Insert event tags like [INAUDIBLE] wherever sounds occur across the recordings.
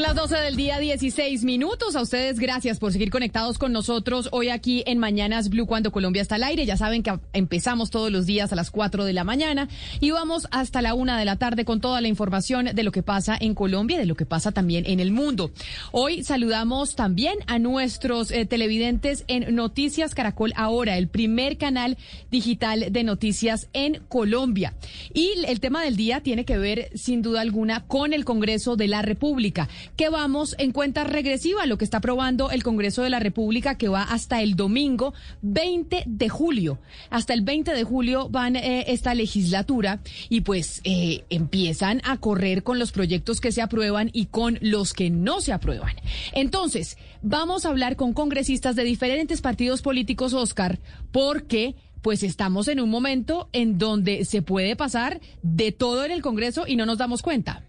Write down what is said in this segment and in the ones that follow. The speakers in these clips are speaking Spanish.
Las 12 del día, 16 minutos. A ustedes, gracias por seguir conectados con nosotros hoy aquí en Mañanas Blue cuando Colombia está al aire. Ya saben que empezamos todos los días a las 4 de la mañana y vamos hasta la 1 de la tarde con toda la información de lo que pasa en Colombia y de lo que pasa también en el mundo. Hoy saludamos también a nuestros eh, televidentes en Noticias Caracol Ahora, el primer canal digital de noticias en Colombia. Y el tema del día tiene que ver, sin duda alguna, con el Congreso de la República que vamos en cuenta regresiva, lo que está aprobando el Congreso de la República, que va hasta el domingo 20 de julio. Hasta el 20 de julio van eh, esta legislatura y pues eh, empiezan a correr con los proyectos que se aprueban y con los que no se aprueban. Entonces, vamos a hablar con congresistas de diferentes partidos políticos, Oscar, porque pues estamos en un momento en donde se puede pasar de todo en el Congreso y no nos damos cuenta.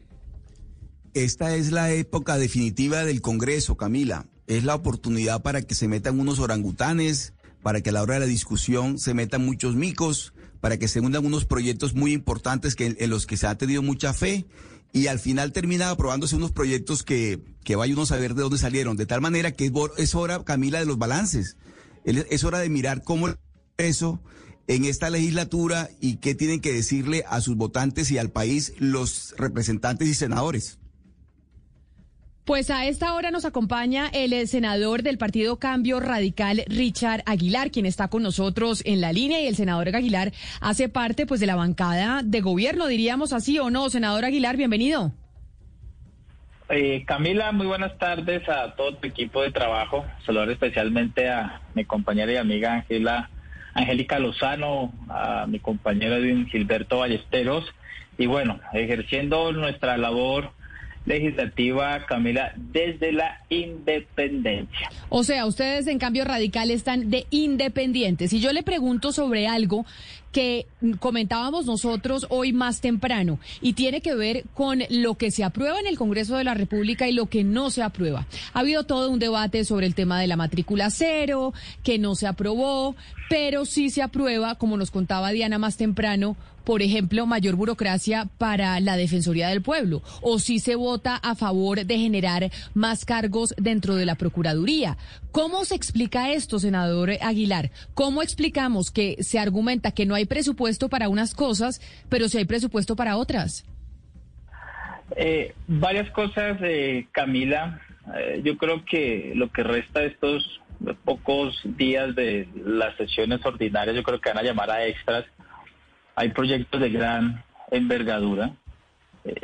Esta es la época definitiva del Congreso, Camila. Es la oportunidad para que se metan unos orangutanes, para que a la hora de la discusión se metan muchos micos, para que se unan unos proyectos muy importantes que, en los que se ha tenido mucha fe y al final termina aprobándose unos proyectos que, que vaya uno a saber de dónde salieron. De tal manera que es hora, Camila, de los balances. Es hora de mirar cómo eso en esta legislatura y qué tienen que decirle a sus votantes y al país los representantes y senadores. Pues a esta hora nos acompaña el senador del Partido Cambio Radical, Richard Aguilar, quien está con nosotros en la línea y el senador Aguilar hace parte pues de la bancada de gobierno, diríamos así o no. Senador Aguilar, bienvenido. Eh, Camila, muy buenas tardes a todo tu equipo de trabajo. Saludar especialmente a mi compañera y amiga Angela, Angélica Lozano, a mi compañero Edwin Gilberto Ballesteros. Y bueno, ejerciendo nuestra labor legislativa, Camila, desde la independencia. O sea, ustedes en cambio radical están de independientes. Y yo le pregunto sobre algo que comentábamos nosotros hoy más temprano y tiene que ver con lo que se aprueba en el Congreso de la República y lo que no se aprueba. Ha habido todo un debate sobre el tema de la matrícula cero, que no se aprobó, pero sí se aprueba, como nos contaba Diana más temprano, por ejemplo, mayor burocracia para la Defensoría del Pueblo, o si se vota a favor de generar más cargos dentro de la Procuraduría. ¿Cómo se explica esto, senador Aguilar? ¿Cómo explicamos que se argumenta que no hay presupuesto para unas cosas, pero sí hay presupuesto para otras? Eh, varias cosas, eh, Camila. Eh, yo creo que lo que resta de estos pocos días de las sesiones ordinarias, yo creo que van a llamar a extras hay proyectos de gran envergadura.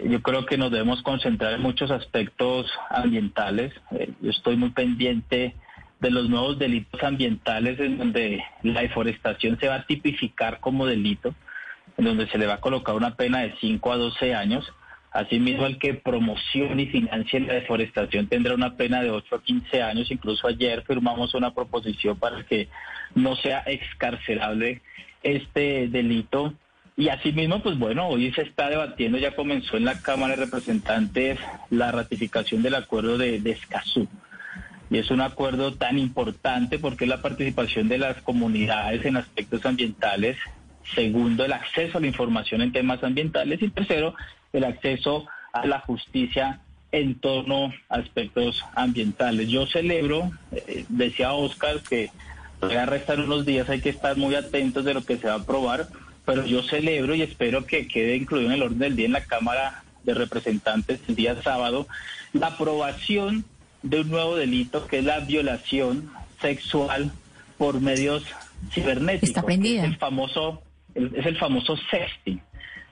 Yo creo que nos debemos concentrar en muchos aspectos ambientales. Yo estoy muy pendiente de los nuevos delitos ambientales en donde la deforestación se va a tipificar como delito, en donde se le va a colocar una pena de 5 a 12 años. Asimismo, el que promocione y financie la deforestación tendrá una pena de 8 a 15 años. Incluso ayer firmamos una proposición para que no sea excarcerable este delito. Y asimismo, pues bueno, hoy se está debatiendo, ya comenzó en la Cámara de Representantes la ratificación del acuerdo de, de Escazú. Y es un acuerdo tan importante porque es la participación de las comunidades en aspectos ambientales. Segundo, el acceso a la información en temas ambientales. Y tercero, el acceso a la justicia en torno a aspectos ambientales. Yo celebro, eh, decía Oscar, que Todavía restar unos días, hay que estar muy atentos de lo que se va a aprobar, pero yo celebro y espero que quede incluido en el orden del día en la Cámara de Representantes el día sábado la aprobación de un nuevo delito que es la violación sexual por medios cibernéticos. Está prendida. Es el famoso, es el famoso sexting,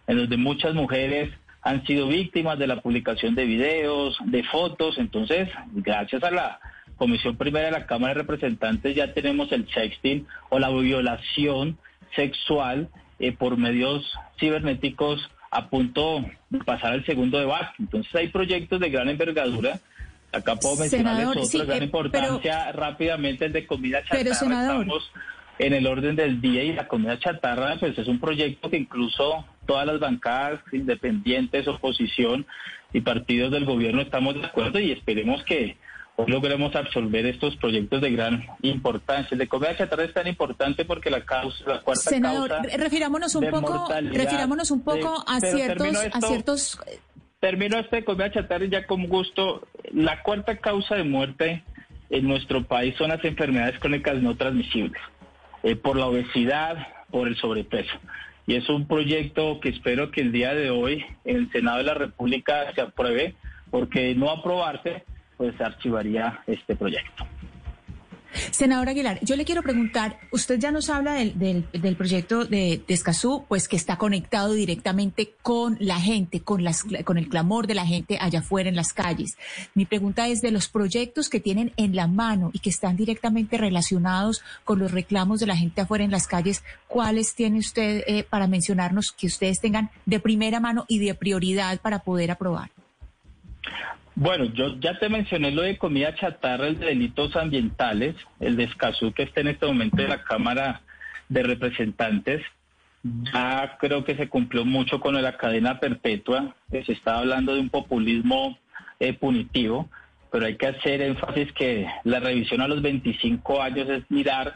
en donde muchas mujeres han sido víctimas de la publicación de videos, de fotos. Entonces, gracias a la Comisión Primera de la Cámara de Representantes ya tenemos el sexting o la violación sexual eh, por medios cibernéticos a punto de pasar al segundo debate. Entonces hay proyectos de gran envergadura. Acá puedo mencionarles otros de gran eh, importancia rápidamente el de comida chatarra. Pero, senador, Estamos en el orden del día y la comida chatarra pues es un proyecto que incluso todas las bancadas independientes, oposición y partidos del gobierno estamos de acuerdo y esperemos que hoy logremos absolver estos proyectos de gran importancia. El de comida chatarra es tan importante porque la causa, la cuarta Senador, causa refirámonos un poco, refirámonos un poco de- a ciertos, termino a esto. ciertos Termino este comida chatarra y ya con gusto. La cuarta causa de muerte en nuestro país son las enfermedades crónicas no transmisibles, eh, por la obesidad, por el sobrepeso. Y es un proyecto que espero que el día de hoy en el Senado de la República se apruebe, porque no aprobarse, pues archivaría este proyecto. Senador Aguilar, yo le quiero preguntar, usted ya nos habla del, del, del proyecto de, de Escazú, pues que está conectado directamente con la gente, con, las, con el clamor de la gente allá afuera en las calles. Mi pregunta es de los proyectos que tienen en la mano y que están directamente relacionados con los reclamos de la gente afuera en las calles, ¿cuáles tiene usted eh, para mencionarnos que ustedes tengan de primera mano y de prioridad para poder aprobar? Bueno, yo ya te mencioné lo de comida chatarra, el de delitos ambientales, el de Escazú que está en este momento en la Cámara de Representantes. Ya creo que se cumplió mucho con la cadena perpetua, que se está hablando de un populismo eh, punitivo, pero hay que hacer énfasis que la revisión a los 25 años es mirar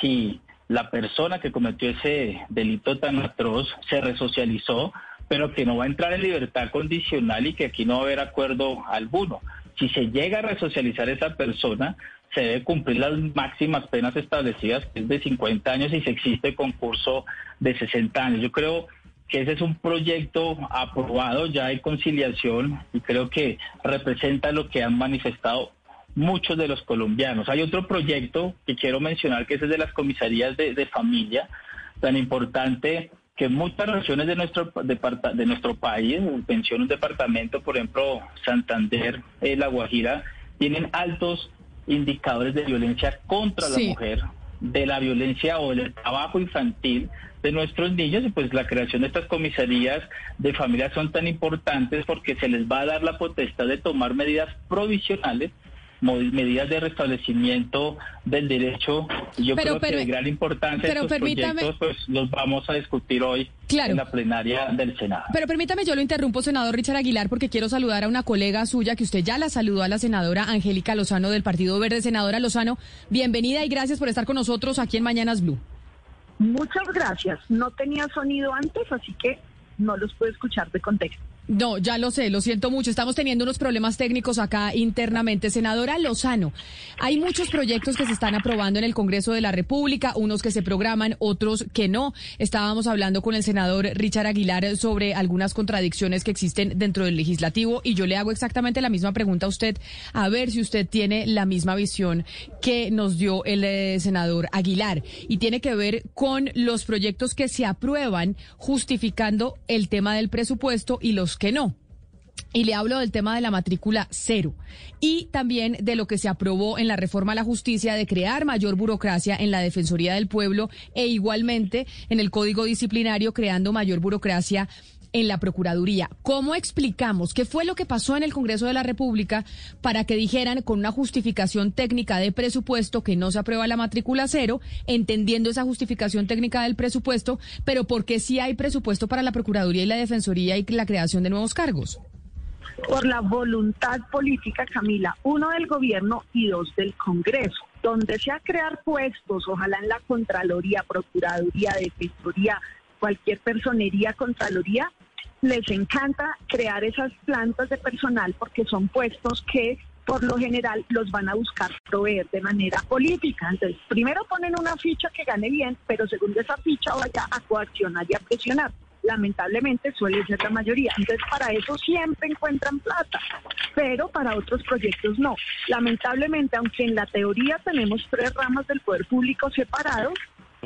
si la persona que cometió ese delito tan atroz se resocializó, pero que no va a entrar en libertad condicional y que aquí no va a haber acuerdo alguno. Si se llega a resocializar esa persona, se debe cumplir las máximas penas establecidas, que es de 50 años, y se existe concurso de 60 años. Yo creo que ese es un proyecto aprobado, ya hay conciliación y creo que representa lo que han manifestado muchos de los colombianos. Hay otro proyecto que quiero mencionar, que es el de las comisarías de, de familia, tan importante que muchas regiones de nuestro de nuestro país, menciono un departamento, por ejemplo, Santander, eh, La Guajira, tienen altos indicadores de violencia contra Sí. la mujer, de la violencia o del trabajo infantil de nuestros niños y pues la creación de estas comisarías de familia son tan importantes porque se les va a dar la potestad de tomar medidas provisionales medidas de restablecimiento del derecho. Yo Pero, creo pero- que de gran importancia pero estos permítame- proyectos pues los vamos a discutir hoy Claro. en la plenaria del Senado. Pero permítame, yo lo interrumpo, senador Richard Aguilar, porque quiero saludar a una colega suya que usted ya la saludó a la senadora Angélica Lozano del Partido Verde. Senadora Lozano, bienvenida y gracias por estar con nosotros aquí en Mañanas Blue. Muchas gracias. No tenía sonido antes, así que no los puedo escuchar de contexto. No, ya lo sé, lo siento mucho. Estamos teniendo unos problemas técnicos acá internamente. Senadora Lozano, hay muchos proyectos que se están aprobando en el Congreso de la República, unos que se programan, otros que no. Estábamos hablando con el senador Richard Aguilar sobre algunas contradicciones que existen dentro del legislativo y yo le hago exactamente la misma pregunta a usted, a ver si usted tiene la misma visión que nos dio el eh, senador Aguilar. Y tiene que ver con los proyectos que se aprueban justificando el tema del presupuesto y los que no. Y le hablo del tema de la matrícula cero y también de lo que se aprobó en la reforma a la justicia de crear mayor burocracia en la Defensoría del Pueblo e igualmente en el Código Disciplinario creando mayor burocracia en la Procuraduría. ¿Cómo explicamos qué fue lo que pasó en el Congreso de la República para que dijeran con una justificación técnica de presupuesto que no se aprueba la matrícula cero, entendiendo esa justificación técnica del presupuesto, pero por qué sí hay presupuesto para la Procuraduría y la Defensoría y la creación de nuevos cargos? Por la voluntad política, Camila, uno del gobierno y dos del Congreso, donde sea crear puestos, ojalá en la Contraloría, Procuraduría, Defensoría, cualquier personería, Contraloría, les encanta crear esas plantas de personal porque son puestos que por lo general los van a buscar proveer de manera política. Entonces, primero ponen una ficha que gane bien, pero segundo esa ficha vaya a coaccionar y a presionar. Lamentablemente suele ser la mayoría. Entonces, para eso siempre encuentran plata, pero para otros proyectos no. Lamentablemente, aunque en la teoría tenemos tres ramas del poder público separados,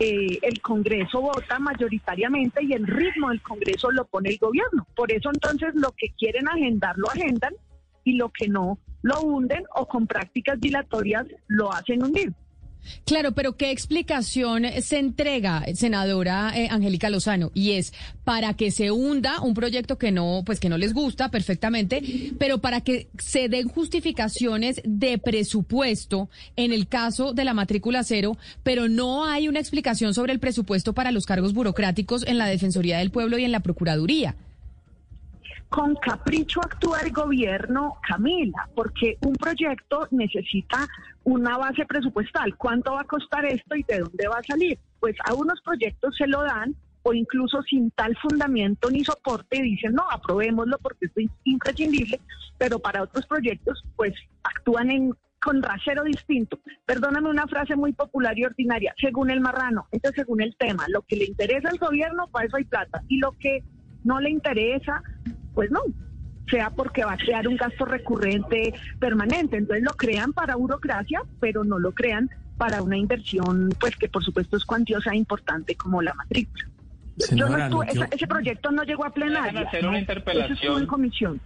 eh, el Congreso vota mayoritariamente y el ritmo del Congreso lo pone el gobierno. Por eso entonces lo que quieren agendar lo agendan y lo que no lo hunden o con prácticas dilatorias lo hacen hundir. Claro, pero ¿qué explicación se entrega, senadora eh, Angélica Lozano? Y es para que se hunda un proyecto que no, pues que no les gusta perfectamente, pero para que se den justificaciones de presupuesto en el caso de la matrícula cero, pero no hay una explicación sobre el presupuesto para los cargos burocráticos en la Defensoría del Pueblo y en la Procuraduría con capricho actúa el gobierno, Camila, porque un proyecto necesita una base presupuestal. ¿Cuánto va a costar esto y de dónde va a salir? Pues a unos proyectos se lo dan o incluso sin tal fundamento ni soporte dicen, no, aprobémoslo porque es imprescindible, pero para otros proyectos pues actúan en con rasero distinto. Perdóname una frase muy popular y ordinaria, según el marrano, entonces según el tema, lo que le interesa al gobierno, para eso hay plata, y lo que no le interesa, pues no, sea porque va a crear un gasto recurrente permanente. Entonces lo crean para burocracia, pero no lo crean para una inversión, pues que por supuesto es cuantiosa e importante como la matrícula. ese proyecto no llegó a plenaria. hacer una interpelación. en comisión.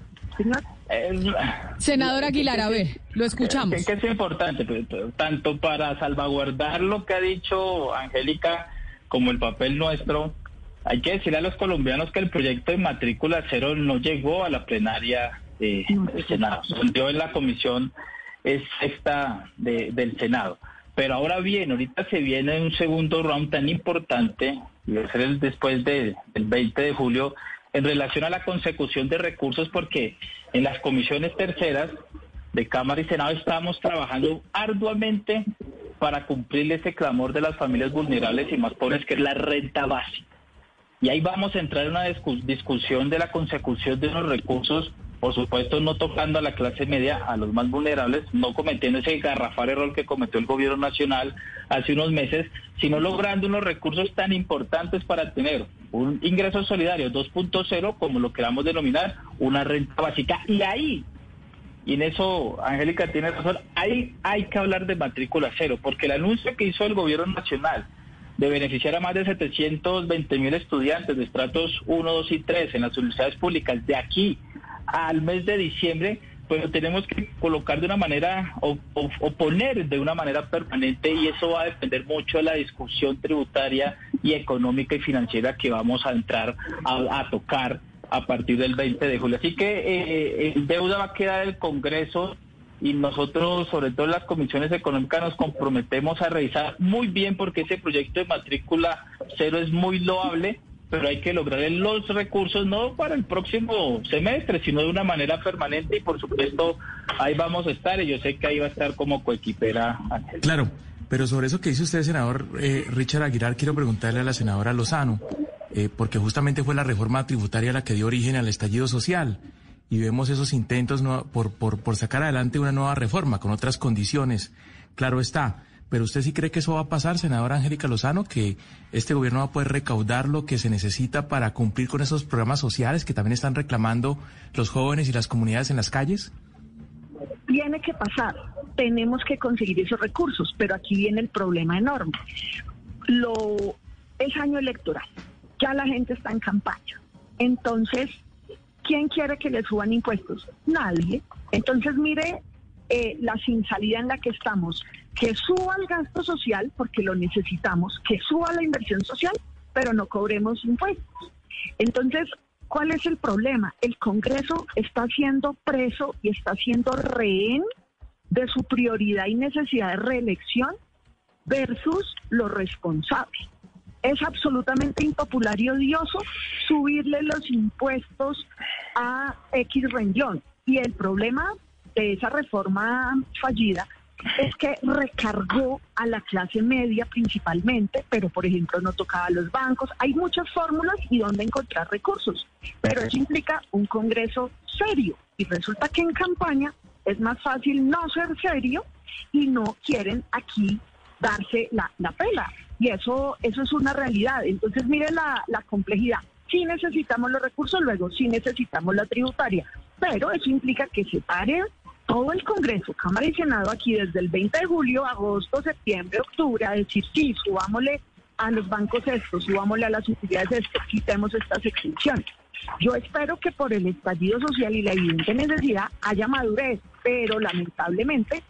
Senador Aguilar, a ver, lo escuchamos. Es que es importante, pues, tanto para salvaguardar lo que ha dicho Angélica como el papel nuestro hay que decir a los colombianos que el proyecto de matrícula cero no llegó a la plenaria del Senado, se en la comisión sexta del Senado. Pero ahora bien, ahorita se viene un segundo round tan importante, y va a ser el después del 20 de julio, en relación a la consecución de recursos, porque en las comisiones terceras de Cámara y Senado estamos trabajando arduamente para cumplir ese clamor de las familias vulnerables y más pobres, que es la renta básica. Y ahí vamos a entrar en una discusión de la consecución de los recursos, por supuesto no tocando a la clase media, a los más vulnerables, no cometiendo ese garrafal error que cometió el gobierno nacional hace unos meses, sino logrando unos recursos tan importantes para tener un ingreso solidario 2.0, como lo queramos denominar, una renta básica. Y ahí y en eso Angélica tiene razón, ahí hay que hablar de matrícula cero, porque el anuncio que hizo el gobierno nacional de beneficiar a más de 720 mil estudiantes de estratos 1, 2 y 3 en las universidades públicas de aquí al mes de diciembre, pues tenemos que colocar de una manera o, poner de una manera permanente y eso va a depender mucho de la discusión tributaria y económica y financiera que vamos a entrar a, tocar a partir del 20 de julio. Así que eh, el deuda va a quedar el Congreso y nosotros, sobre todo las comisiones económicas, nos comprometemos a revisar muy bien porque ese proyecto de matrícula cero es muy loable, pero hay que lograr los recursos no para el próximo semestre, sino de una manera permanente y por supuesto ahí vamos a estar y yo sé que ahí va a estar como coequipera. Claro, pero sobre eso que dice usted, senador eh, Richard Aguilar, quiero preguntarle a la senadora Lozano, eh, porque justamente fue la reforma tributaria la que dio origen al estallido social y vemos esos intentos por, por, por sacar adelante una nueva reforma con otras condiciones. Claro está. Pero usted sí cree que eso va a pasar, senadora Angélica Lozano, que este gobierno va a poder recaudar lo que se necesita para cumplir con esos programas sociales que también están reclamando los jóvenes y las comunidades en las calles? Tiene que pasar. Tenemos que conseguir esos recursos, pero aquí viene el problema enorme. Lo es año electoral. Ya la gente está en campaña. Entonces, ¿Quién quiere que le suban impuestos? Nadie. Entonces, mire eh, la sin salida en la que estamos. Que suba el gasto social, porque lo necesitamos, que suba la inversión social, pero no cobremos impuestos. Entonces, ¿cuál es el problema? El Congreso está siendo preso y está siendo rehén de su prioridad y necesidad de reelección versus los responsables es absolutamente impopular y odioso subirle los impuestos a X renglón. Y el problema de esa reforma fallida es que recargó a la clase media principalmente, pero por ejemplo no tocaba a los bancos. Hay muchas fórmulas y dónde encontrar recursos, pero eso implica un Congreso serio. Y resulta que en campaña es más fácil no ser serio y no quieren aquí darse la, la pela. Y eso, eso es una realidad. Entonces, miren la, la complejidad. Sí necesitamos los recursos, luego sí necesitamos la tributaria, pero eso implica que se pare todo el Congreso, Cámara y Senado aquí desde el 20 de julio, agosto, septiembre, octubre, a decir sí, subámosle a los bancos esto, subámosle a las utilidades esto, quitemos estas exenciones. Yo espero que por el estallido social y la evidente necesidad haya madurez, pero lamentablemente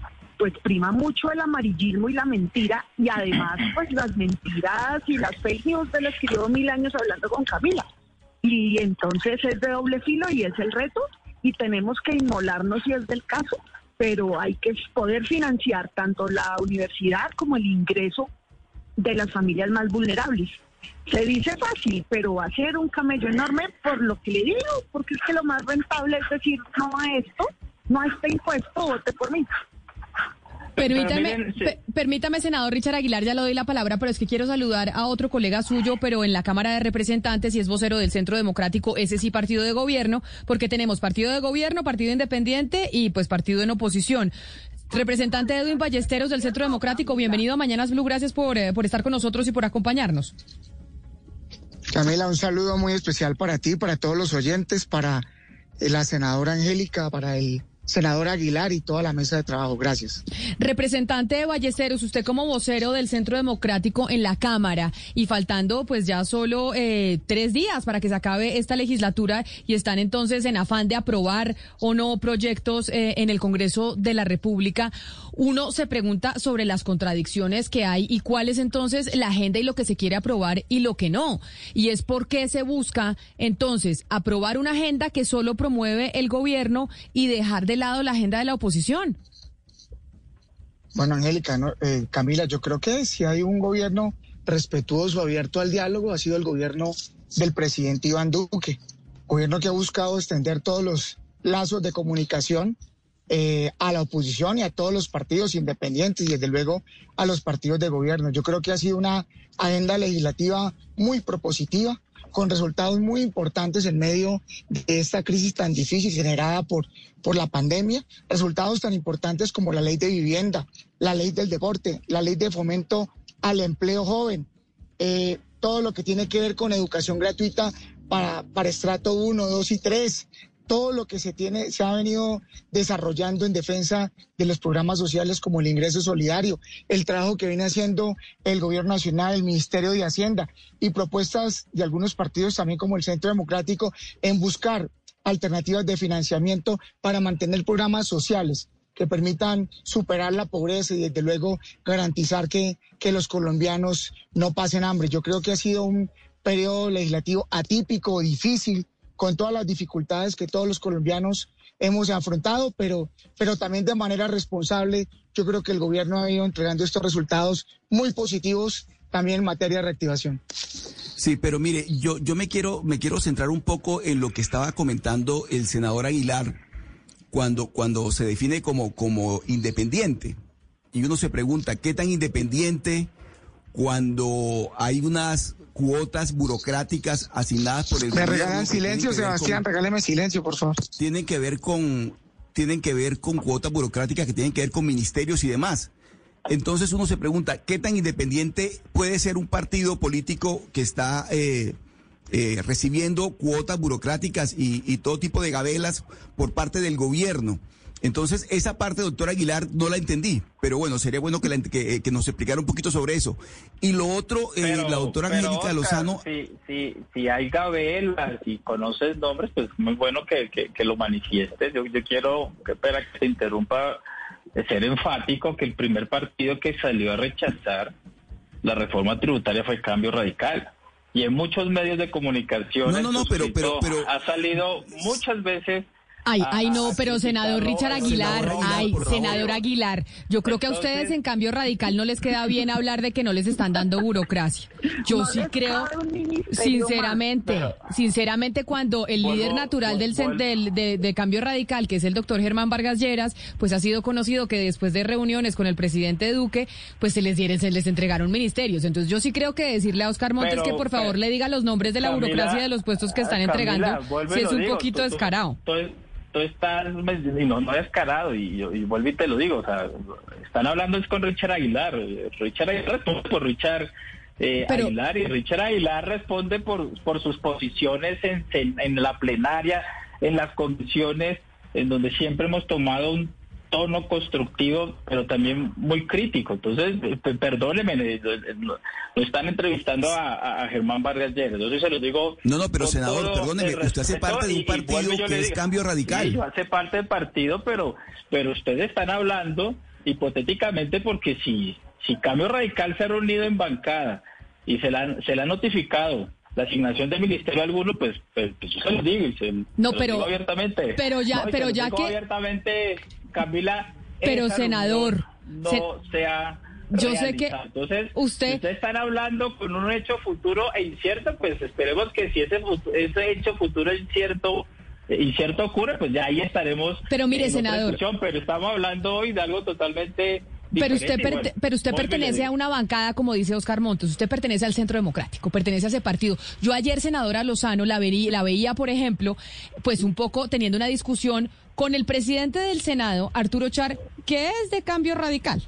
pues prima mucho el amarillismo y la mentira y además [CLEARS THROAT] pues las mentiras y las fake news de las que llevo mil años hablando con Camila. Y entonces es de doble filo y es el reto y tenemos que inmolarnos si es del caso, pero hay que poder financiar tanto la universidad como el ingreso de las familias más vulnerables. Se dice fácil, pero va a ser un camello enorme por lo que le digo, porque es que lo más rentable es decir no a esto, no a este impuesto, vote por mí. Permítame, permítame, senador Richard Aguilar, ya le doy la palabra, pero es que quiero saludar a otro colega suyo, pero en la Cámara de Representantes y es vocero del Centro Democrático, ese sí partido de gobierno, porque tenemos partido de gobierno, partido independiente y pues partido en oposición. Representante Edwin Ballesteros del Centro Democrático, bienvenido a Mañanas Blue, gracias por, eh, por estar con nosotros y por acompañarnos. Camila, un saludo muy especial para ti, para todos los oyentes, para la senadora Angélica, para el senador Aguilar y toda la mesa de trabajo. Gracias. Representante de Ballesteros, usted como vocero del Centro Democrático en la Cámara y faltando pues ya solo eh, tres días para que se acabe esta legislatura y están entonces en afán de aprobar o no proyectos eh, en el Congreso de la República, uno se pregunta sobre las contradicciones que hay y cuál es entonces la agenda y lo que se quiere aprobar y lo que no. Y es por qué se busca entonces aprobar una agenda que solo promueve el gobierno y dejar de lado la agenda de la oposición. Bueno, Angélica, eh, Camila, yo creo que si hay un gobierno respetuoso, abierto al diálogo, ha sido el gobierno del presidente Iván Duque, gobierno que ha buscado extender todos los lazos de comunicación eh, a la oposición y a todos los partidos independientes y desde luego a los partidos de gobierno. Yo creo que ha sido una agenda legislativa muy propositiva con resultados muy importantes en medio de esta crisis tan difícil generada por, por la pandemia, resultados tan importantes como la ley de vivienda, la ley del deporte, la ley de fomento al empleo joven, eh, todo lo que tiene que ver con educación gratuita para, para estrato 1, 2 y 3, todo lo que se tiene, se ha venido desarrollando en defensa de los programas sociales como el ingreso solidario, el trabajo que viene haciendo el gobierno nacional, el Ministerio de Hacienda y propuestas de algunos partidos también como el Centro Democrático en buscar alternativas de financiamiento para mantener programas sociales que permitan superar la pobreza y desde luego garantizar que, que los colombianos no pasen hambre. Yo creo que ha sido un periodo legislativo atípico, difícil, con todas las dificultades que todos los colombianos hemos afrontado, pero, pero también de manera responsable. Yo creo que el gobierno ha ido entregando estos resultados muy positivos también en materia de reactivación. Sí, pero mire, yo, yo me quiero, me quiero centrar un poco en lo que estaba comentando el senador Aguilar cuando, cuando se define como, como independiente. Y uno se pregunta, ¿qué tan independiente cuando hay unas cuotas burocráticas asignadas por el Me regalan silencio, Sebastián, regáleme silencio, por favor. Tienen que ver con tienen que ver con cuotas burocráticas que tienen que ver con ministerios y demás. Entonces uno se pregunta, ¿qué tan independiente puede ser un partido político que está eh, eh, recibiendo cuotas burocráticas y, y todo tipo de gabelas por parte del gobierno? Entonces, esa parte, doctor Aguilar, no la entendí, pero bueno, sería bueno que, eh, que, nos explicara un poquito sobre eso. Y lo otro, eh, la doctora Angélica Lozano... Si, si, si hay gabelas y conoces nombres, pues muy bueno que, que, lo manifiestes. Yo, yo quiero, que espera que se interrumpa, de ser enfático que el primer partido que salió a rechazar la reforma tributaria fue el cambio radical. Y en muchos medios de comunicación no, no, no, pero, pero, pero, ha salido muchas veces Ay, ay, no, pero senador Richard Aguilar, ay, senador Aguilar, yo creo que a ustedes en cambio radical no les queda bien hablar de que no les están dando burocracia. Yo sí creo, sinceramente, sinceramente cuando el líder natural del, del de, cambio radical, que es el doctor Germán Vargas Lleras, pues ha sido conocido que después de reuniones con el presidente Duque, pues se les dieron, se les entregaron ministerios. Entonces yo sí creo que decirle a Oscar Montes que por favor le diga los nombres de la burocracia de los puestos que están entregando, si es un poquito descarado esto está, y no, no descarado, y, y vuelvo y te lo digo, o sea, están hablando es con Richard Aguilar, Richard Aguilar responde por Richard eh, Aguilar, y Richard Aguilar responde por, por sus posiciones en, en la plenaria, en las condiciones en donde siempre hemos tomado un tono constructivo, pero también muy crítico. Entonces, eh, perdóneme, lo, están entrevistando a, Germán Vargas Lleras. Entonces se lo digo. No, no, pero senador, perdóneme, usted hace parte de un partido que es Cambio Radical. Sí, hace parte del partido, pero, pero ustedes están hablando hipotéticamente porque si, si Cambio Radical se ha reunido en bancada y se la, se le ha notificado la asignación del ministerio alguno, pues, pues, pues se lo digo y se, no, pero, digo abiertamente. Pero ya, pero ya que abiertamente Camila. Pero senador. No, sea. Yo sé que Entonces, usted... Si ustedes están hablando con un hecho futuro e incierto, pues esperemos que si ese, ese hecho futuro es incierto incierto ocurre, pues ya ahí estaremos. Pero mire, senador. Pero estamos hablando hoy de algo totalmente pero usted, pero usted pertenece a una bancada, como dice Oscar Montes, usted pertenece al Centro Democrático, pertenece a ese partido. Yo ayer, senadora Lozano, la, vería, la veía, por ejemplo, pues un poco teniendo una discusión con el presidente del Senado, Arturo Char, que es de cambio radical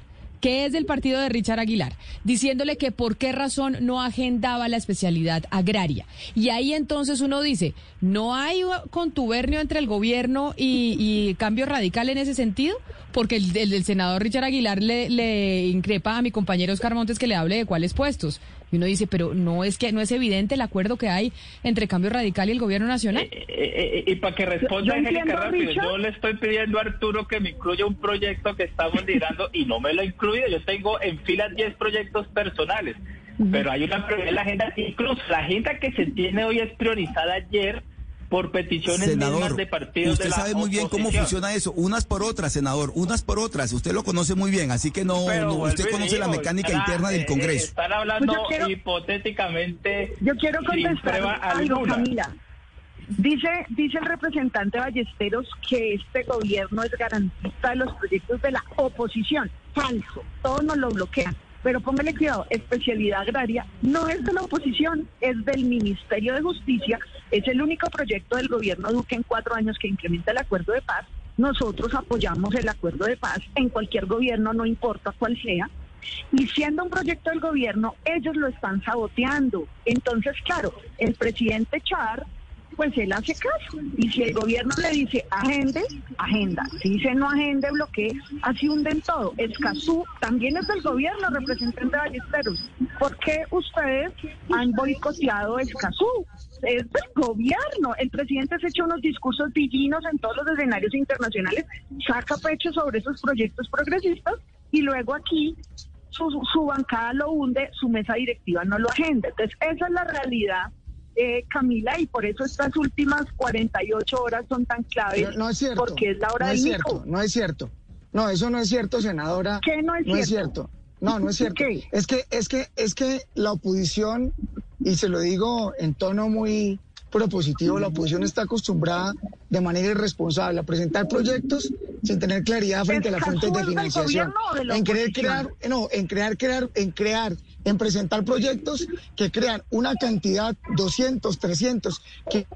que es del partido de Richard Aguilar, diciéndole que por qué razón no agendaba la especialidad agraria. Y ahí entonces uno dice, ¿no hay contubernio entre el gobierno y, cambio radical en ese sentido? Porque el, del senador Richard Aguilar le, le increpa a mi compañero Oscar Montes que le hable de cuáles puestos. Y uno dice, pero no es que no es evidente el acuerdo que hay entre Cambio Radical y el Gobierno Nacional. Eh, eh, eh, y para que responda Angélica rápido, yo le estoy pidiendo a Arturo que me incluya un proyecto que estamos liderando y no me lo ha incluido. Yo tengo en fila 10 proyectos personales, pero hay una prioridad en la agenda, incluso la agenda que se tiene hoy es priorizada ayer por peticiones senador, de partidos. Usted sabe muy bien cómo funciona eso, unas por otras, senador, unas por otras. Usted lo conoce muy bien, así que no, usted conoce la mecánica interna del Congreso. están hablando pues hipotéticamente. Yo quiero contestar algo, Camila. Dice, dice el representante Ballesteros que este gobierno es garantista de los proyectos de la oposición. Falso, todos nos lo bloquean. Pero póngale cuidado, especialidad agraria no es de la oposición, es del Ministerio de Justicia, es el único proyecto del gobierno Duque en cuatro años que implementa el acuerdo de paz. Nosotros apoyamos el acuerdo de paz en cualquier gobierno, no importa cuál sea. Y siendo un proyecto del gobierno, ellos lo están saboteando. Entonces, claro, el presidente Char pues él hace caso. Y si el gobierno le dice agende, agenda. Si dice no agende, bloquee, así hunden todo. Escazú también es del gobierno, representante de Ballesteros. ¿Por qué ustedes han boicoteado Escazú? Es del gobierno. El presidente se ha hecho unos discursos divinos en todos los escenarios internacionales, saca pecho sobre esos proyectos progresistas y luego aquí su, su bancada lo hunde, su mesa directiva no lo agenda. Entonces, esa es la realidad eh, Camila, y por eso estas últimas 48 horas son tan claves. no es cierto. Porque es la hora no del es cierto, No es cierto. No, eso no es cierto, senadora. ¿Qué no es no cierto? Es cierto. No, no es cierto. Es que, es que, es que la oposición, y se lo digo en tono muy propositivo, la oposición está acostumbrada de manera irresponsable a presentar proyectos sin tener claridad frente a las fuentes de financiación. en querer crear, no, en crear, crear, en crear en presentar proyectos que crean una cantidad, 200, 300,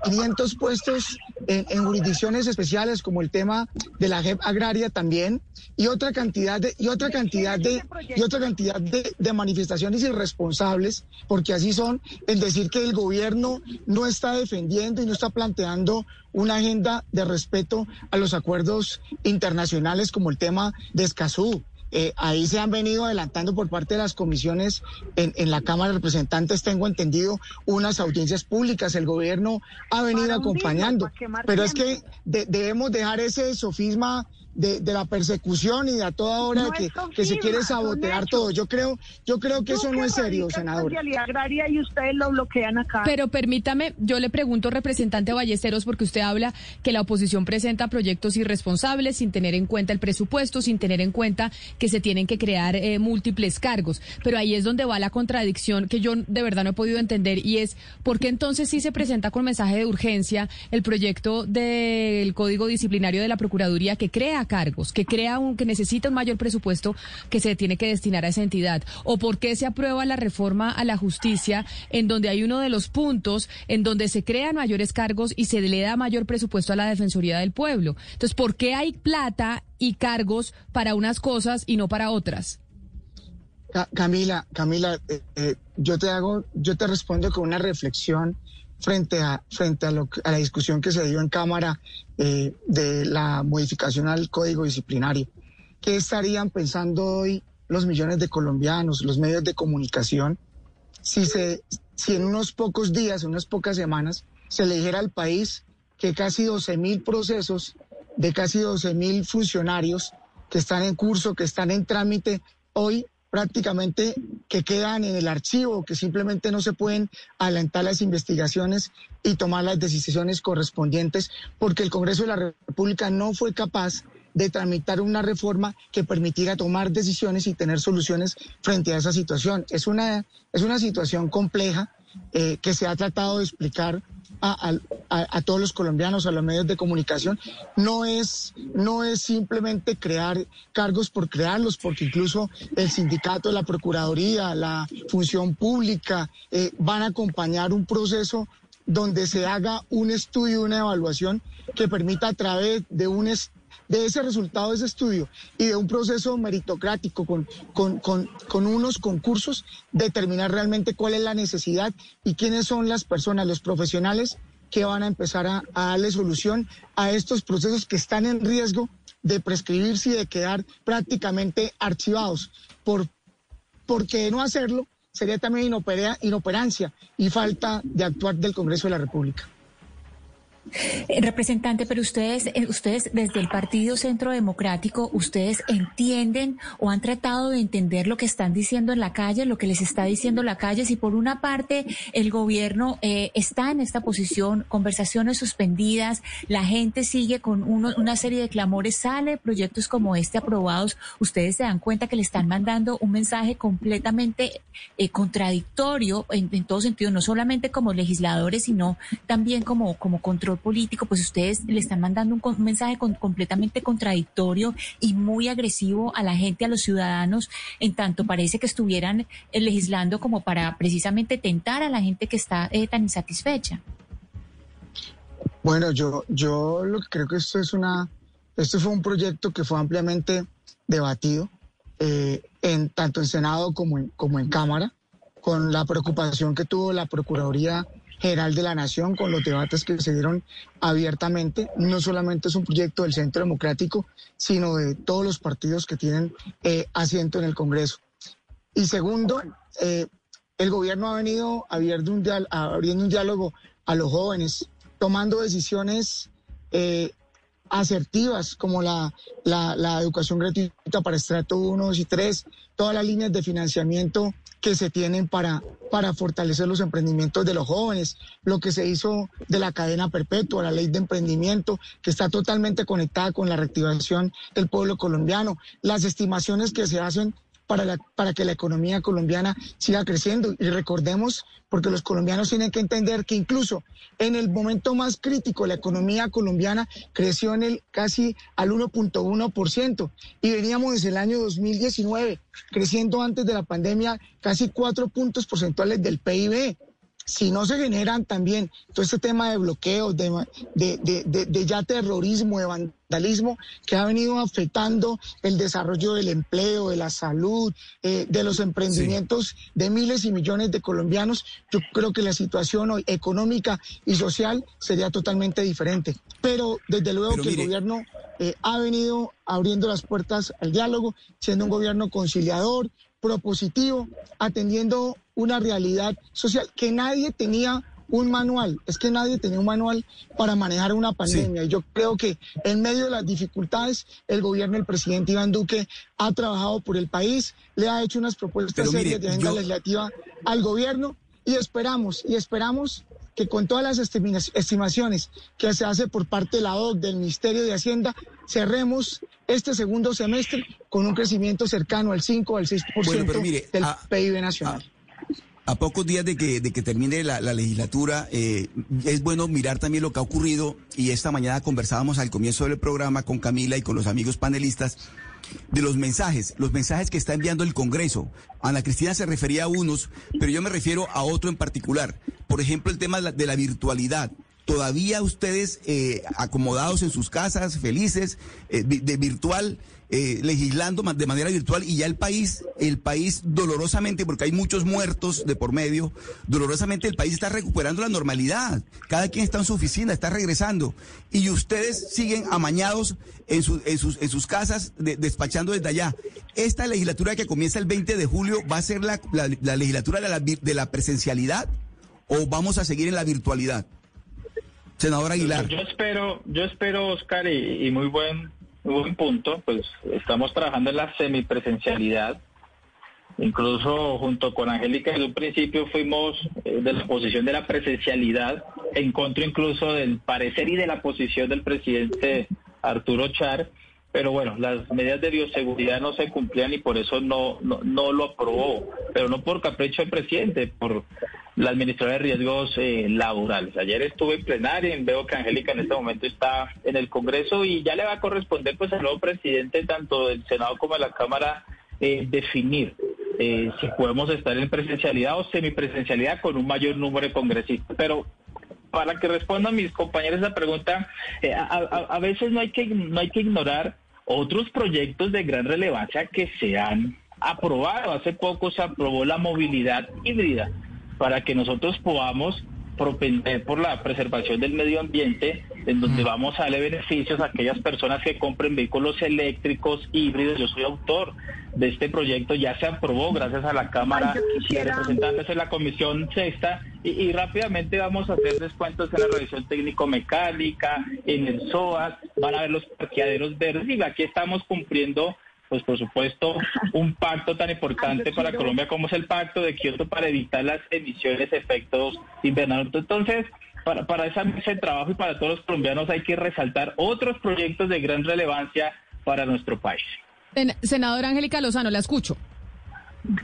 500 puestos en, jurisdicciones especiales como el tema de la JEP agraria también y otra cantidad de y otra cantidad de y otra cantidad de, de manifestaciones irresponsables porque así son en decir que el gobierno no está defendiendo y no está planteando una agenda de respeto a los acuerdos internacionales como el tema de Escazú eh, ahí se han venido adelantando por parte de las comisiones en, la Cámara de Representantes, tengo entendido, unas audiencias públicas. El gobierno ha venido acompañando. Pero es que debemos dejar ese sofisma de, la persecución y de a toda hora que, que, se quiere sabotear todo. Yo creo, yo creo que eso no es serio, senador. agraria y ustedes lo bloquean acá. Pero permítame, yo le pregunto, representante Ballesteros, porque usted habla que la oposición presenta proyectos irresponsables sin tener en cuenta el presupuesto, sin tener en cuenta que se tienen que crear eh, múltiples cargos. Pero ahí es donde va la contradicción que yo de verdad no he podido entender y es por qué entonces sí se presenta con mensaje de urgencia el proyecto del Código Disciplinario de la Procuraduría que crea cargos, que crea un, que necesita un mayor presupuesto que se tiene que destinar a esa entidad. O por qué se aprueba la reforma a la justicia en donde hay uno de los puntos en donde se crean mayores cargos y se le da mayor presupuesto a la Defensoría del Pueblo. Entonces, ¿por qué hay plata y cargos para unas cosas y no para otras? Camila, Camila, eh, eh, yo te hago, yo te respondo con una reflexión frente a frente a, lo, a la discusión que se dio en cámara eh, de la modificación al código disciplinario. ¿Qué estarían pensando hoy los millones de colombianos, los medios de comunicación, si se, si en unos pocos días, unas pocas semanas, se le dijera al país que casi 12 mil procesos de casi 12 mil funcionarios que están en curso, que están en trámite, hoy prácticamente que quedan en el archivo, que simplemente no se pueden adelantar las investigaciones y tomar las decisiones correspondientes, porque el Congreso de la República no fue capaz de tramitar una reforma que permitiera tomar decisiones y tener soluciones frente a esa situación. Es una, es una situación compleja eh, que se ha tratado de explicar a, todos los colombianos, a los medios de comunicación, no es, no es simplemente crear cargos por crearlos, porque incluso el sindicato, la Procuraduría, la función pública eh, van a acompañar un proceso donde se haga un estudio, una evaluación que permita a través de un, de ese resultado de ese estudio y de un proceso meritocrático con, con, unos concursos, determinar realmente cuál es la necesidad y quiénes son las personas, los profesionales que van a empezar a, darle solución a estos procesos que están en riesgo de prescribirse y de quedar prácticamente archivados. Por, porque no hacerlo sería también inoperancia y falta de actuar del Congreso de la República. Eh, representante, pero ustedes, eh, ustedes desde el Partido Centro Democrático, ustedes entienden o han tratado de entender lo que están diciendo en la calle, lo que les está diciendo la calle. Si por una parte el gobierno eh, está en esta posición, conversaciones suspendidas, la gente sigue con una serie de clamores, sale proyectos como este aprobados, ustedes se dan cuenta que le están mandando un mensaje completamente contradictorio en, todo sentido, no solamente como legisladores, sino también como, como control político, pues ustedes le están mandando un, mensaje completamente contradictorio y muy agresivo a la gente, a los ciudadanos, en tanto parece que estuvieran eh, legislando como para precisamente tentar a la gente que está eh, tan insatisfecha. Bueno, yo, yo lo que creo que esto es una, esto fue un proyecto que fue ampliamente debatido, eh, en, tanto en Senado como en, como en Cámara, con la preocupación que tuvo la Procuraduría General de la Nación con los debates que se dieron abiertamente. No solamente es un proyecto del Centro Democrático, sino de todos los partidos que tienen eh, asiento en el Congreso. Y segundo, eh, el gobierno ha venido abriendo un, abriendo un diálogo a los jóvenes, tomando decisiones eh, asertivas como la, educación gratuita para estrato 1, 2 y 3, todas las líneas de financiamiento que se tienen para, para fortalecer los emprendimientos de los jóvenes, lo que se hizo de la cadena perpetua, la ley de emprendimiento, que está totalmente conectada con la reactivación del pueblo colombiano, las estimaciones que se hacen para, para que la economía colombiana siga creciendo. Y recordemos, porque los colombianos tienen que entender que incluso en el momento más crítico la economía colombiana creció en el casi al 1.1% y veníamos desde el año 2019 creciendo antes de la pandemia casi cuatro puntos porcentuales del PIB si no se generan también todo este tema de bloqueos, de, de, ya terrorismo, de vandalismo, que ha venido afectando el desarrollo del empleo, de la salud, eh, de los emprendimientos de miles y millones de colombianos, yo creo que la situación hoy económica y social sería totalmente diferente. Pero desde luego que el gobierno eh, ha venido abriendo las puertas al diálogo, siendo un gobierno conciliador, propositivo, atendiendo una realidad social que nadie tenía un manual, es que nadie tenía un manual para manejar una pandemia. Y yo creo que en medio de las dificultades, el gobierno del presidente Iván Duque ha trabajado por el país, le ha hecho unas propuestas serias de agenda legislativa al gobierno y esperamos, y esperamos que con todas las estimaciones que se hace por parte de la OC, del Ministerio de Hacienda, cerremos este segundo semestre con un crecimiento cercano al 5 al 6% del PIB nacional. A, pocos días de que, de que termine la, legislatura, eh, es bueno mirar también lo que ha ocurrido y esta mañana conversábamos al comienzo del programa con Camila y con los amigos panelistas de los mensajes, los mensajes que está enviando el Congreso. Ana Cristina se refería a unos, pero yo me refiero a otro en particular. Por ejemplo, el tema de la virtualidad todavía ustedes eh, acomodados en sus casas, felices, eh, de virtual, eh, legislando de manera virtual y ya el país, el país dolorosamente, porque hay muchos muertos de por medio, dolorosamente el país está recuperando la normalidad. Cada quien está en su oficina, está regresando. Y ustedes siguen amañados en, en, sus, en sus casas, despachando desde allá. Esta legislatura que comienza el 20 de julio va a ser la, la, legislatura de la, de la presencialidad o vamos a seguir en la virtualidad. Senador Aguilar. Yo espero, yo espero, Oscar, y, muy buen, buen punto, pues estamos trabajando en la semipresencialidad. Incluso junto con Angélica, en un principio fuimos eh, de la posición de la presencialidad, en contra incluso del parecer y de la posición del presidente Arturo Char. Pero bueno, las medidas de bioseguridad no se cumplían y por eso no, no, no lo aprobó. Pero no por capricho del presidente, por la administradora de riesgos eh, laborales. Ayer estuve en plenaria, veo que Angélica en este momento está en el Congreso y ya le va a corresponder pues al nuevo presidente tanto del Senado como de la Cámara eh, definir eh, si podemos estar en presencialidad o semipresencialidad con un mayor número de congresistas. Pero para que respondan mis compañeros esa pregunta, a, veces no hay que no hay que ignorar otros proyectos de gran relevancia que se han aprobado. Hace poco se aprobó la movilidad híbrida para que nosotros podamos propender por la preservación del medio ambiente, en donde vamos a darle beneficios a aquellas personas que compren vehículos eléctricos, híbridos. Yo soy autor de este proyecto, ya se aprobó gracias a la Cámara de Representantes en la Comisión Sexta y, rápidamente vamos a hacer descuentos en la revisión técnico-mecánica, en el SOAS, van a ver los parqueaderos verdes y aquí estamos cumpliendo pues por supuesto, un pacto tan importante para Colombia como es el pacto de Kioto para evitar las emisiones de efectos invernadero. Entonces, para, para esa mesa de trabajo y para todos los colombianos hay que resaltar otros proyectos de gran relevancia para nuestro país. Senadora Angélica Lozano, la escucho.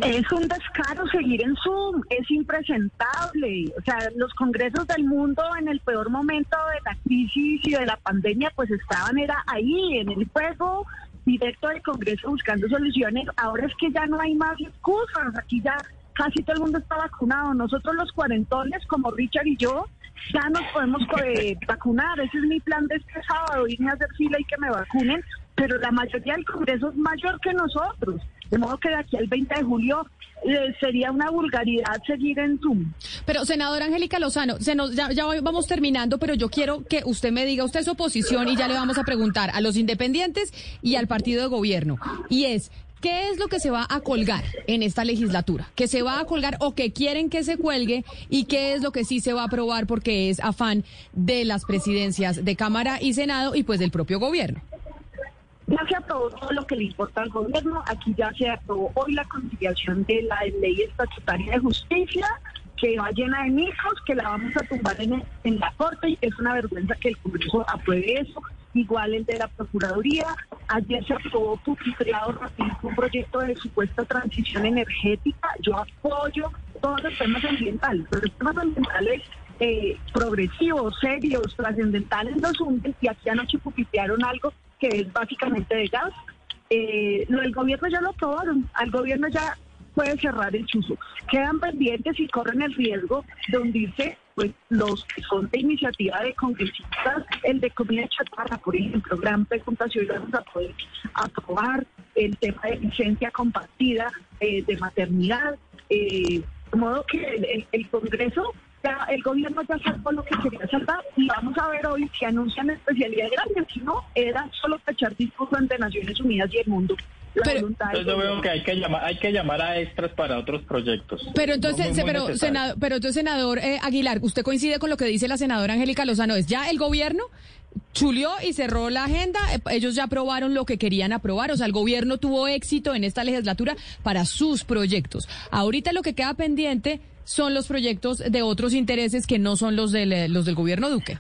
Es un descaro seguir en Zoom, es impresentable. O sea, los congresos del mundo en el peor momento de la crisis y de la pandemia, pues estaban era ahí, en el juego, directo del Congreso buscando soluciones. Ahora es que ya no hay más excusas, aquí ya casi todo el mundo está vacunado. Nosotros los cuarentones, como Richard y yo, ya nos podemos eh, [LAUGHS] vacunar. Ese es mi plan de este sábado, irme a hacer fila y que me vacunen. Pero la mayoría del Congreso es mayor que nosotros. De modo que de aquí al 20 de julio eh, sería una vulgaridad seguir en Zoom. Pero, senadora Angélica Lozano, se nos, ya, ya vamos terminando, pero yo quiero que usted me diga, usted es oposición y ya le vamos a preguntar a los independientes y al partido de gobierno. Y es, ¿Qué es lo que se va a colgar en esta legislatura? ¿Que se va a colgar o que quieren que se cuelgue? ¿Y qué es lo que sí se va a aprobar porque es afán de las presidencias de Cámara y Senado y pues del propio gobierno? Ya se aprobó todo lo que le importa al gobierno. Aquí ya se aprobó hoy la conciliación de la ley estatutaria de justicia, que va llena de mitos, que la vamos a tumbar en, la Corte y es una vergüenza que el Congreso apruebe eso. Igual el de la Procuraduría. Ayer se aprobó publicado un proyecto de supuesta transición energética. Yo apoyo todos los temas ambientales, los temas ambientales eh, progresivos, serios, trascendentales los hunden y aquí anoche publicaron algo que es básicamente de gas. Eh, lo del gobierno ya lo aprobaron, al gobierno ya puede cerrar el chuzo. Quedan pendientes y corren el riesgo de hundirse pues, los que son de iniciativa de congresistas, el de comida chatarra, por ejemplo, gran preguntación y vamos a poder aprobar el tema de licencia compartida eh, de maternidad. Eh, de modo que el, el Congreso el gobierno ya salvó lo que quería salvar y vamos a ver hoy si anuncian especialidad grande, si no, era solo tachar discurso ante Naciones Unidas y el mundo. Pero, entonces yo veo que hay que llamar, hay que llamar a extras para otros proyectos. Pero entonces, pero, pero entonces, senador eh, Aguilar, usted coincide con lo que dice la senadora Angélica Lozano, es ya el gobierno chulió y cerró la agenda, eh, ellos ya aprobaron lo que querían aprobar, o sea, el gobierno tuvo éxito en esta legislatura para sus proyectos. Ahorita lo que queda pendiente son los proyectos de otros intereses que no son los del, eh, los del gobierno Duque?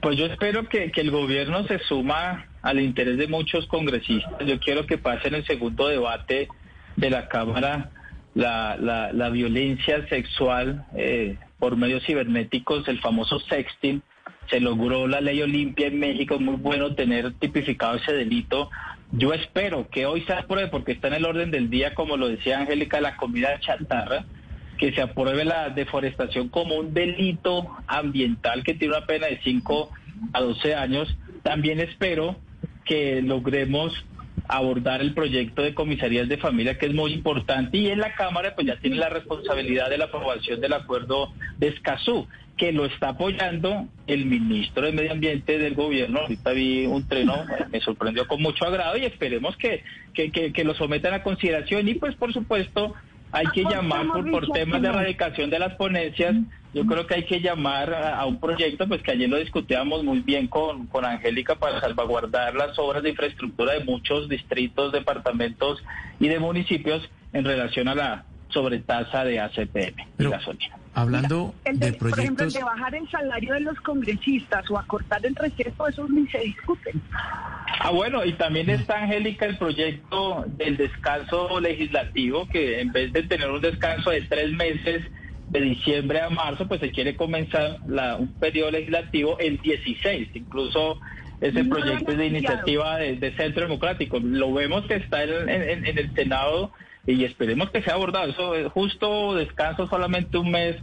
Pues yo espero que, el gobierno se suma al interés de muchos congresistas. Yo quiero que pase en el segundo debate de la Cámara la, la, la violencia sexual eh, por medios cibernéticos, el famoso sexting. Se logró la ley Olimpia en México, muy bueno tener tipificado ese delito. Yo espero que hoy se apruebe, porque está en el orden del día, como lo decía Angélica, la comida chatarra, que se apruebe la deforestación como un delito ambiental que tiene una pena de 5 a 12 años. También espero que logremos abordar el proyecto de comisarías de familia, que es muy importante, y en la Cámara pues ya tiene la responsabilidad de la aprobación del acuerdo de Escazú, que lo está apoyando el ministro de Medio Ambiente del gobierno. Ahorita vi un treno, [LAUGHS] me sorprendió con mucho agrado y esperemos que, que, que lo sometan a consideración y pues por supuesto hay que llamar por, temas de erradicación de las ponencias. Yo creo que hay que llamar a, un proyecto, pues que ayer lo discutíamos muy bien con, con Angélica para salvaguardar las obras de infraestructura de muchos distritos, departamentos y de municipios en relación a la sobretasa de ACPM y gasolina. Hablando de, proyectos... Por ejemplo, de bajar el salario de los congresistas o acortar el receso, eso ni se discute. Ah, bueno, y también está, Angélica, el proyecto del descanso legislativo, que en vez de tener un descanso de tres meses de diciembre a marzo, pues se quiere comenzar la, un periodo legislativo en 16. Incluso ese proyecto es de iniciativa de, Centro Democrático. Lo vemos que está en, en el Senado y esperemos que sea abordado. Eso justo descanso solamente un mes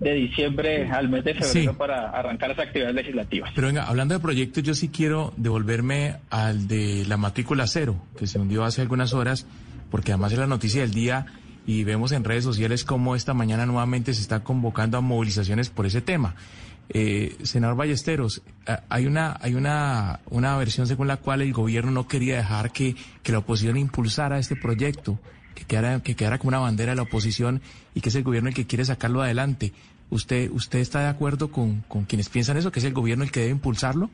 de diciembre al mes de febrero para arrancar las actividades legislativas. Pero venga, hablando de proyectos, yo sí quiero devolverme al de la matrícula cero, que se hundió hace algunas horas, porque además es la noticia del día y vemos en redes sociales cómo esta mañana nuevamente se está convocando a movilizaciones por ese tema. Eh, senador Ballesteros, hay una hay una una versión según la cual el gobierno no quería dejar que, que la oposición impulsara este proyecto que quedara, que quedara como una bandera de la oposición y que es el gobierno el que quiere sacarlo adelante. ¿Usted, usted está de acuerdo con, con quienes piensan eso, que es el gobierno el que debe impulsarlo?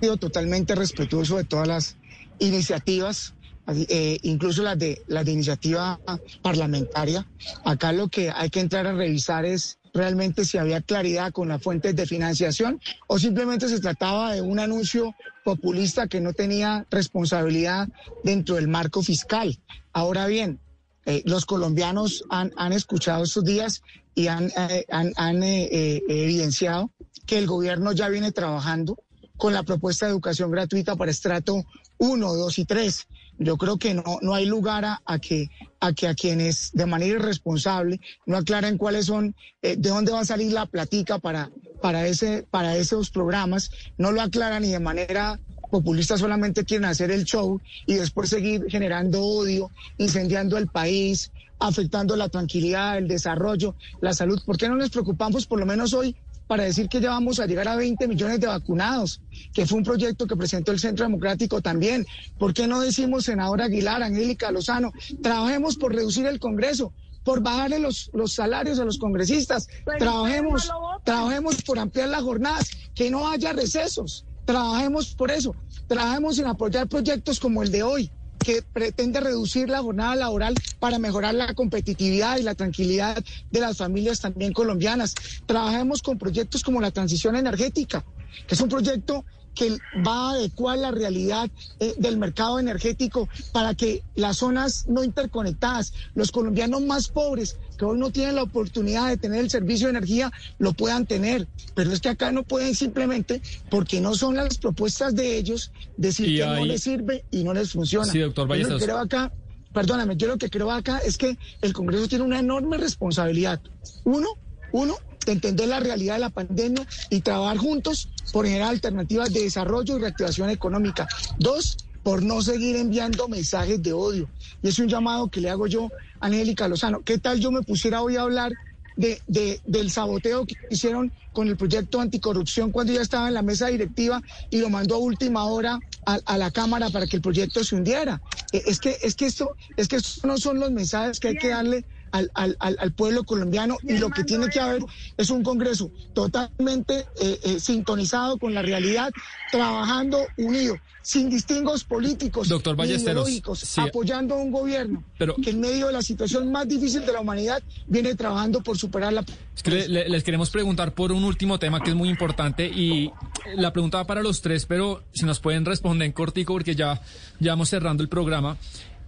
Sido totalmente respetuoso de todas las iniciativas, eh, incluso las de, las de iniciativa parlamentaria. Acá lo que hay que entrar a revisar es realmente si había claridad con las fuentes de financiación o simplemente se trataba de un anuncio populista que no tenía responsabilidad dentro del marco fiscal. Ahora bien, eh, los colombianos han, escuchado estos días y han, eh, han, eh, evidenciado que el gobierno ya viene trabajando con la propuesta de educación gratuita para estrato 1, 2 y 3. Yo creo que no, no hay lugar a, que, a que a quienes de manera irresponsable no aclaren cuáles son, de dónde va a salir la platica para, para, ese, para esos programas, no lo aclaran ni de manera populista solamente quieren hacer el show y después seguir generando odio, incendiando el país, afectando la tranquilidad, el desarrollo, la salud. ¿Por qué no nos preocupamos por lo menos hoy para decir que ya vamos a llegar a 20 millones de vacunados, que fue un proyecto que presentó el Centro Democrático también? ¿Por qué no decimos, senadora Aguilar, Angélica Lozano, trabajemos por reducir el Congreso? por bajarle los, los salarios a los congresistas. trabajemos, trabajemos por ampliar las jornadas, que no haya recesos. Trabajemos por eso. Trabajemos en apoyar proyectos como el de hoy, que pretende reducir la jornada laboral para mejorar la competitividad y la tranquilidad de las familias también colombianas. Trabajemos con proyectos como la transición energética, que es un proyecto que va a adecuar la realidad eh, del mercado energético para que las zonas no interconectadas, los colombianos más pobres que hoy no tienen la oportunidad de tener el servicio de energía, lo puedan tener. Pero es que acá no pueden simplemente, porque no son las propuestas de ellos, decir que no les sirve y no les funciona. Sí, doctor Yo creo acá, perdóname, yo lo que creo acá es que el Congreso tiene una enorme responsabilidad. Uno, uno, entender la realidad de la pandemia y trabajar juntos por generar alternativas de desarrollo y reactivación económica. Dos, por no seguir enviando mensajes de odio. Y es un llamado que le hago yo a Angélica Lozano. ¿Qué tal yo me pusiera hoy a hablar de, del saboteo que hicieron con el proyecto anticorrupción cuando ya estaba en la mesa directiva y lo mandó a última hora a, la Cámara para que el proyecto se hundiera? Eh, es que, es que esto, es que estos no son los mensajes que hay que darle al, al, al, pueblo colombiano y lo que tiene que haber es un Congreso totalmente eh, eh, sintonizado con la realidad, trabajando unido, sin distingos políticos Doctor ideológicos, apoyando a un gobierno que en medio de la situación más difícil de la humanidad viene trabajando por superar la... Es que les queremos preguntar por un último tema que es muy importante y la pregunta va para los tres, pero si nos pueden responder en cortico porque ya, ya vamos cerrando el programa.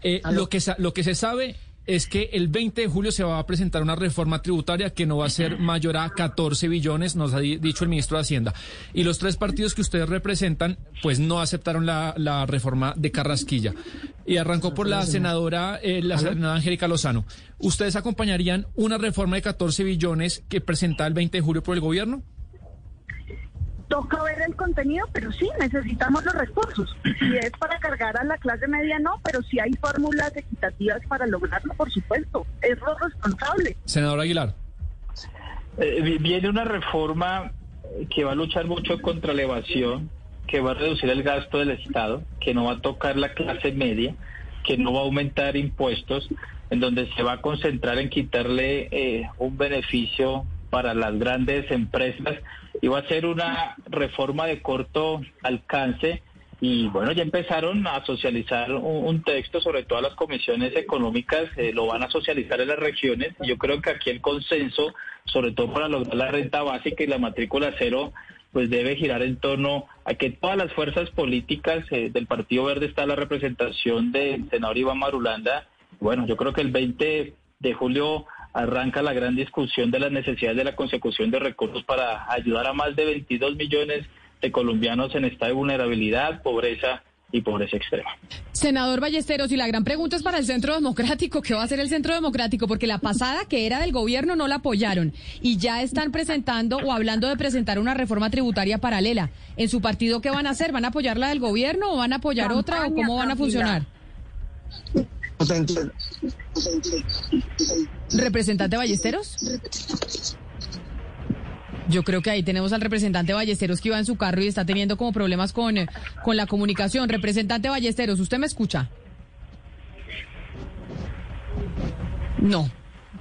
Eh, lo, que, lo que se sabe es que el 20 de julio se va a presentar una reforma tributaria que no va a ser mayor a 14 billones, nos ha dicho el ministro de Hacienda. Y los tres partidos que ustedes representan, pues no aceptaron la, reforma de Carrasquilla. Y arrancó por la senadora, eh, la senadora Angélica Lozano. ¿Ustedes acompañarían una reforma de 14 billones que presenta el 20 de julio por el gobierno? Toca ver el contenido, pero sí, necesitamos los recursos. Si es para cargar a la clase media, no, pero si hay fórmulas equitativas para lograrlo, por supuesto, es lo responsable. Senador Aguilar. Eh, viene una reforma que va a luchar mucho contra la evasión, que va a reducir el gasto del Estado, que no va a tocar la clase media, que no va a aumentar impuestos, en donde se va a concentrar en quitarle eh, un beneficio para las grandes empresas Iba a ser una reforma de corto alcance y bueno, ya empezaron a socializar un, texto, sobre todo las comisiones económicas, eh, lo van a socializar en las regiones. Yo creo que aquí el consenso, sobre todo para lograr la renta básica y la matrícula cero, pues debe girar en torno a que todas las fuerzas políticas eh, del Partido Verde está la representación del senador Iván Marulanda. Bueno, yo creo que el 20 de julio arranca la gran discusión de las necesidades de la consecución de recursos para ayudar a más de 22 millones de colombianos en estado de vulnerabilidad, pobreza y pobreza extrema. Senador Ballesteros, y la gran pregunta es para el Centro Democrático, ¿qué va a hacer el Centro Democrático? Porque la pasada que era del gobierno no la apoyaron y ya están presentando o hablando de presentar una reforma tributaria paralela. ¿En su partido qué van a hacer? ¿Van a apoyar la del gobierno o van a apoyar otra o cómo van a funcionar? ¿Representante Ballesteros? Yo creo que ahí tenemos al representante Ballesteros que iba en su carro y está teniendo como problemas con, con la comunicación. Representante Ballesteros, ¿usted me escucha? No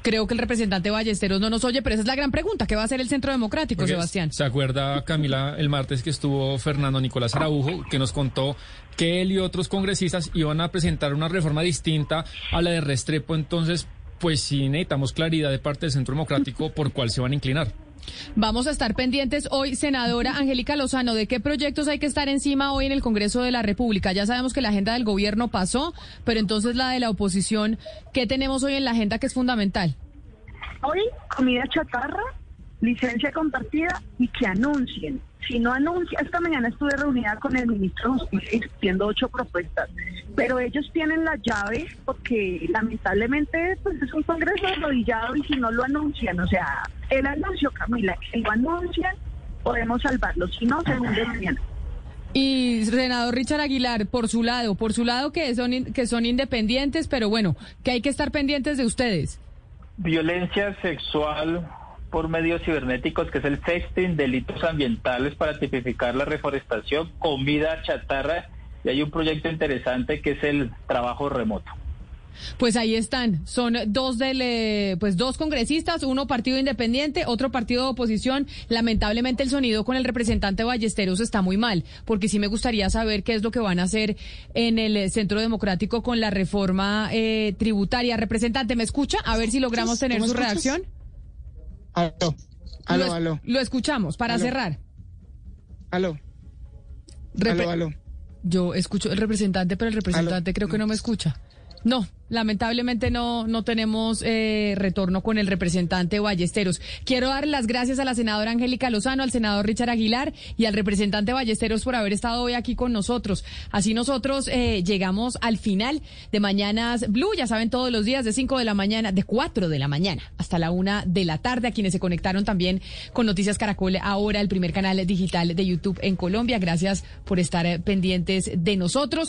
creo que el representante Ballesteros no nos oye, pero esa es la gran pregunta. ¿Qué va a hacer el Centro Democrático, Sebastián? ¿Se acuerda, Camila, el martes que estuvo Fernando Nicolás Araujo, que nos contó que él y otros congresistas iban a presentar una reforma distinta a la de Restrepo? Entonces, pues sí necesitamos claridad de parte del Centro Democrático por cuál se van a inclinar. Vamos a estar pendientes hoy, senadora Angélica Lozano, de qué proyectos hay que estar encima hoy en el Congreso de la República. Ya sabemos que la agenda del gobierno pasó, pero entonces la de la oposición, ¿qué tenemos hoy en la agenda que es fundamental? Hoy, comida chatarra, licencia compartida y que anuncien. Si no anuncia, esta mañana estuve reunida con el ministro de Justicia discutiendo ocho propuestas, pero ellos tienen la llave porque lamentablemente pues, es un congreso arrodillado y si no lo anuncian, o sea, el anuncio, Camila, si lo anuncian, podemos salvarlo, si no, se hunde mañana. Y senador Richard Aguilar, por su lado, por su lado que son, que son independientes, pero bueno, que hay que estar pendientes de ustedes. Violencia sexual por medios cibernéticos, que es el sexting, delitos ambientales para tipificar la reforestación, comida chatarra, y hay un proyecto interesante que es el trabajo remoto. Pues ahí están, son dos del, pues dos congresistas, uno partido independiente, otro partido de oposición. Lamentablemente el sonido con el representante Ballesteros está muy mal, porque sí me gustaría saber qué es lo que van a hacer en el Centro Democrático con la reforma eh, tributaria. Representante, ¿me escucha? A ver si logramos tener su reacción. Aló, aló, aló. Lo escuchamos para cerrar. Aló. aló, aló. Yo escucho el representante, pero el representante creo que no me escucha. No, Lamentablemente no, no tenemos eh, retorno con el representante Ballesteros. Quiero dar las gracias a la senadora Angélica Lozano, al senador Richard Aguilar y al representante Ballesteros por haber estado hoy aquí con nosotros. Así nosotros eh, llegamos al final de Mañanas Blue, ya saben, todos los días de 5 de la mañana, de 4 de la mañana hasta la 1 de la tarde, a quienes se conectaron también con Noticias Caracol, ahora el primer canal digital de YouTube en Colombia. Gracias por estar eh, pendientes de nosotros.